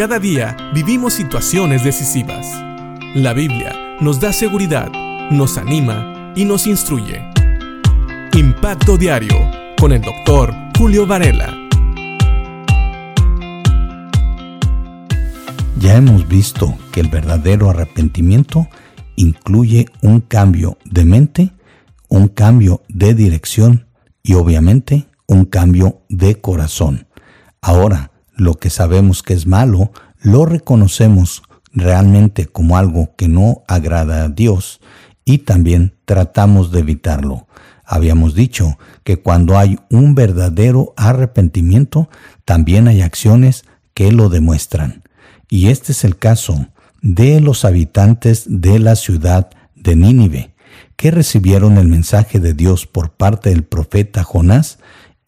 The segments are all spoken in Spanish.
Cada día vivimos situaciones decisivas. La Biblia nos da seguridad, nos anima y nos instruye. Impacto Diario con el doctor Julio Varela. Ya hemos visto que el verdadero arrepentimiento incluye un cambio de mente, un cambio de dirección y obviamente un cambio de corazón. Ahora, lo que sabemos que es malo, lo reconocemos realmente como algo que no agrada a Dios y también tratamos de evitarlo. Habíamos dicho que cuando hay un verdadero arrepentimiento, también hay acciones que lo demuestran. Y este es el caso de los habitantes de la ciudad de Nínive, que recibieron el mensaje de Dios por parte del profeta Jonás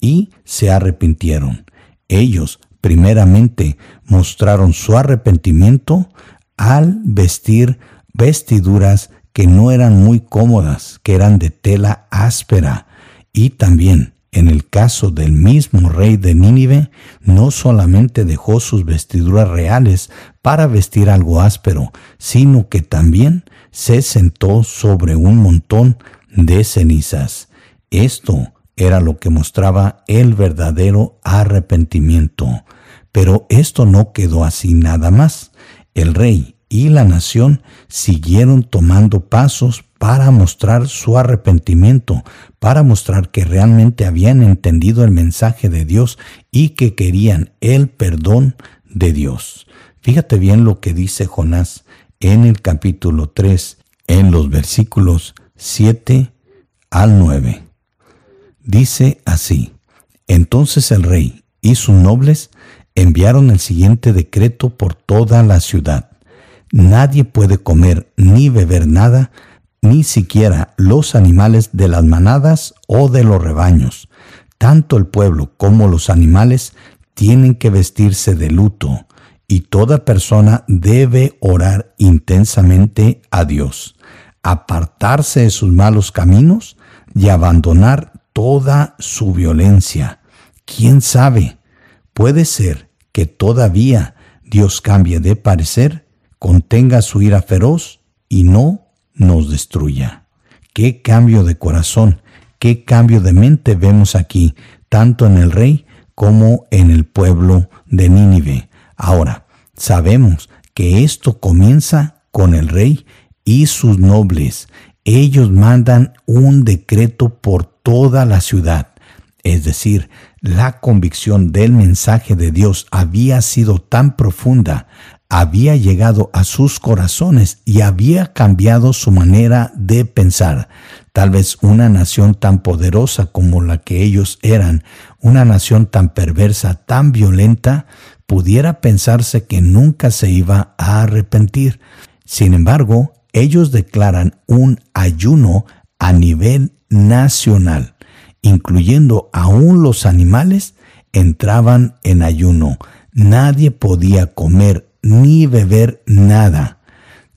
y se arrepintieron. Ellos primeramente mostraron su arrepentimiento al vestir vestiduras que no eran muy cómodas, que eran de tela áspera, y también en el caso del mismo rey de Nínive, no solamente dejó sus vestiduras reales para vestir algo áspero, sino que también se sentó sobre un montón de cenizas. Esto era lo que mostraba el verdadero arrepentimiento. Pero esto no quedó así nada más. El rey y la nación siguieron tomando pasos para mostrar su arrepentimiento, para mostrar que realmente habían entendido el mensaje de Dios y que querían el perdón de Dios. Fíjate bien lo que dice Jonás en el capítulo 3, en los versículos 7 al 9. Dice así, entonces el rey y sus nobles enviaron el siguiente decreto por toda la ciudad. Nadie puede comer ni beber nada, ni siquiera los animales de las manadas o de los rebaños. Tanto el pueblo como los animales tienen que vestirse de luto, y toda persona debe orar intensamente a Dios, apartarse de sus malos caminos y abandonar toda su violencia. ¿Quién sabe? Puede ser que todavía Dios cambie de parecer, contenga su ira feroz y no nos destruya. Qué cambio de corazón, qué cambio de mente vemos aquí, tanto en el rey como en el pueblo de Nínive. Ahora, sabemos que esto comienza con el rey y sus nobles. Ellos mandan un decreto por toda la ciudad. Es decir, la convicción del mensaje de Dios había sido tan profunda, había llegado a sus corazones y había cambiado su manera de pensar. Tal vez una nación tan poderosa como la que ellos eran, una nación tan perversa, tan violenta, pudiera pensarse que nunca se iba a arrepentir. Sin embargo, ellos declaran un ayuno a nivel nacional incluyendo aún los animales, entraban en ayuno. Nadie podía comer ni beber nada.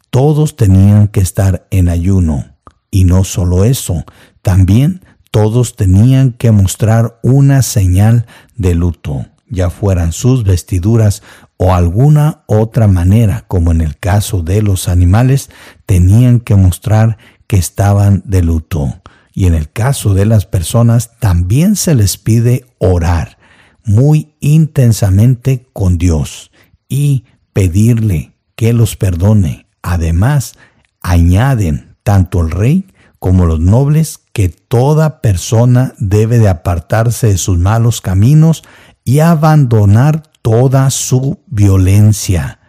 Todos tenían que estar en ayuno. Y no solo eso, también todos tenían que mostrar una señal de luto, ya fueran sus vestiduras o alguna otra manera, como en el caso de los animales, tenían que mostrar que estaban de luto. Y en el caso de las personas también se les pide orar muy intensamente con Dios y pedirle que los perdone. Además, añaden tanto el rey como los nobles que toda persona debe de apartarse de sus malos caminos y abandonar toda su violencia.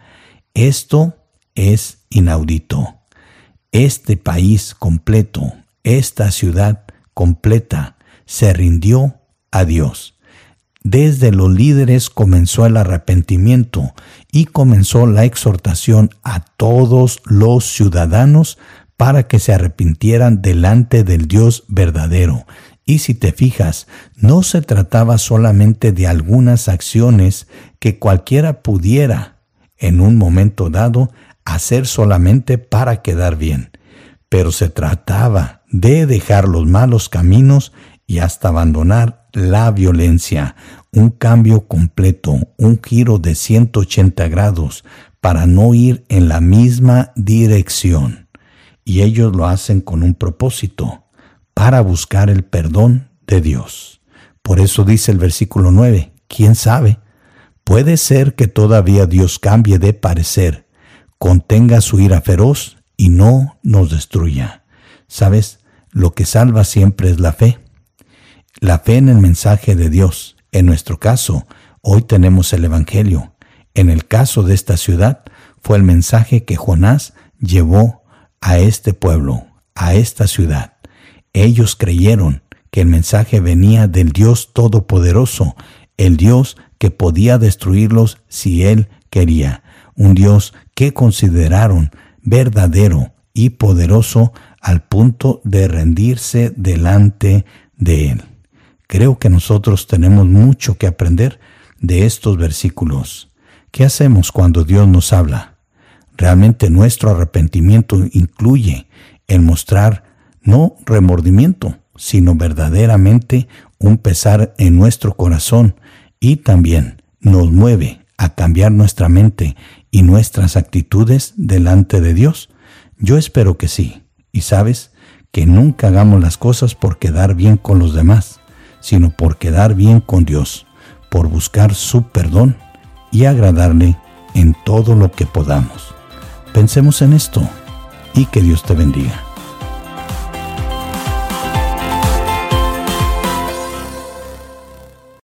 Esto es inaudito. Este país completo esta ciudad completa se rindió a Dios. Desde los líderes comenzó el arrepentimiento y comenzó la exhortación a todos los ciudadanos para que se arrepintieran delante del Dios verdadero. Y si te fijas, no se trataba solamente de algunas acciones que cualquiera pudiera, en un momento dado, hacer solamente para quedar bien, pero se trataba de dejar los malos caminos y hasta abandonar la violencia, un cambio completo, un giro de 180 grados para no ir en la misma dirección. Y ellos lo hacen con un propósito, para buscar el perdón de Dios. Por eso dice el versículo 9, ¿quién sabe? Puede ser que todavía Dios cambie de parecer, contenga su ira feroz y no nos destruya. ¿Sabes? Lo que salva siempre es la fe. La fe en el mensaje de Dios. En nuestro caso, hoy tenemos el Evangelio. En el caso de esta ciudad, fue el mensaje que Jonás llevó a este pueblo, a esta ciudad. Ellos creyeron que el mensaje venía del Dios Todopoderoso, el Dios que podía destruirlos si Él quería, un Dios que consideraron verdadero y poderoso al punto de rendirse delante de Él. Creo que nosotros tenemos mucho que aprender de estos versículos. ¿Qué hacemos cuando Dios nos habla? Realmente nuestro arrepentimiento incluye el mostrar no remordimiento, sino verdaderamente un pesar en nuestro corazón y también nos mueve a cambiar nuestra mente y nuestras actitudes delante de Dios. Yo espero que sí. Y sabes, que nunca hagamos las cosas por quedar bien con los demás sino por quedar bien con Dios, por buscar su perdón y agradarle en todo lo que podamos. Pensemos en esto y que Dios te bendiga.